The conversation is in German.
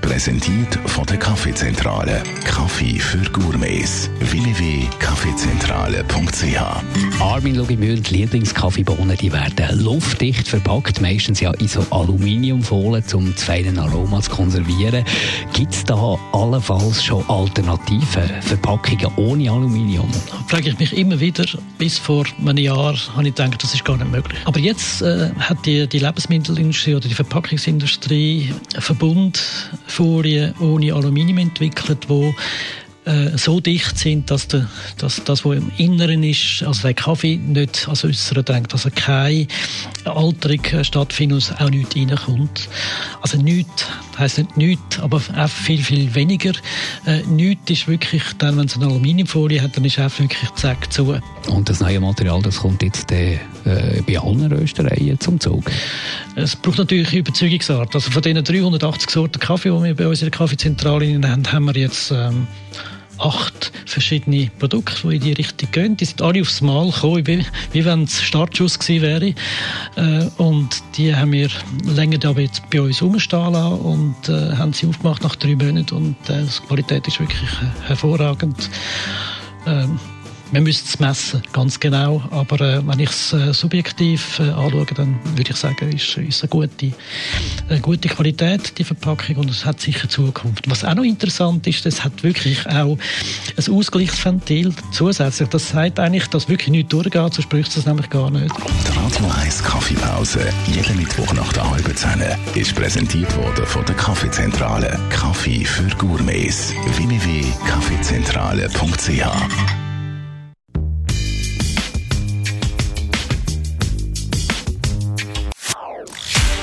Präsentiert von der Kaffeezentrale. Kaffee für Gourmets. www.kaffeezentrale.ch Armin Luginbühl, die Lieblingskaffeebohnen, die werden luftdicht verpackt, meistens ja in so Aluminiumfolie, um das feine Aroma zu konservieren. Gibt es da allenfalls schon alternative Verpackungen ohne Aluminium? Da frage ich mich immer wieder. Bis vor einem Jahr habe ich gedacht, das ist gar nicht möglich. Aber jetzt äh, hat die, die Lebensmittelindustrie oder die Verpackungsindustrie einen Verbund Folien ohne Aluminium entwickelt, wo äh, so dicht sind, dass, der, dass das, was im Inneren ist, also der Kaffee nicht als Äußere drängt, also keine Alterung äh, stattfindet und auch nichts reinkommt. Also nichts heisst nicht nichts, aber auch viel, viel weniger. Äh, nichts ist wirklich dann, wenn es eine Aluminiumfolie hat, dann ist auch wirklich zack zu. Und das neue Material, das kommt jetzt äh, bei allen Röstereien zum Zug? Es braucht natürlich Überzeugungsart. Also von diesen 380 Sorten Kaffee, die wir bei uns in der Kaffeezentrale haben, haben wir jetzt ähm, acht verschiedene Produkte, die in die Richtung gehen. Die sind alle aufs Mal gekommen, wie, wenn es Startschuss gewesen wäre. Äh, und die haben wir länger jetzt bei uns umstehen lassen und äh, haben sie aufgemacht nach drei Monaten und äh, die Qualität ist wirklich hervorragend. Ähm, wir müssen es messen, ganz genau. Aber äh, wenn ich es äh, subjektiv äh, anschaue, dann würde ich sagen, ist es eine gute, eine gute Qualität, die Verpackung, und es hat sicher Zukunft. Was auch noch interessant ist, es hat wirklich auch ein Ausgleichsventil zusätzlich. Das sagt eigentlich, dass wirklich nichts durchgeht, so spricht es nämlich gar nicht. Die Radio 1 Kaffeepause, jeden Mittwoch nach der halben Zehn, ist präsentiert worden von der Kaffeezentrale. Kaffee für Gourmets. www.kaffeezentrale.ch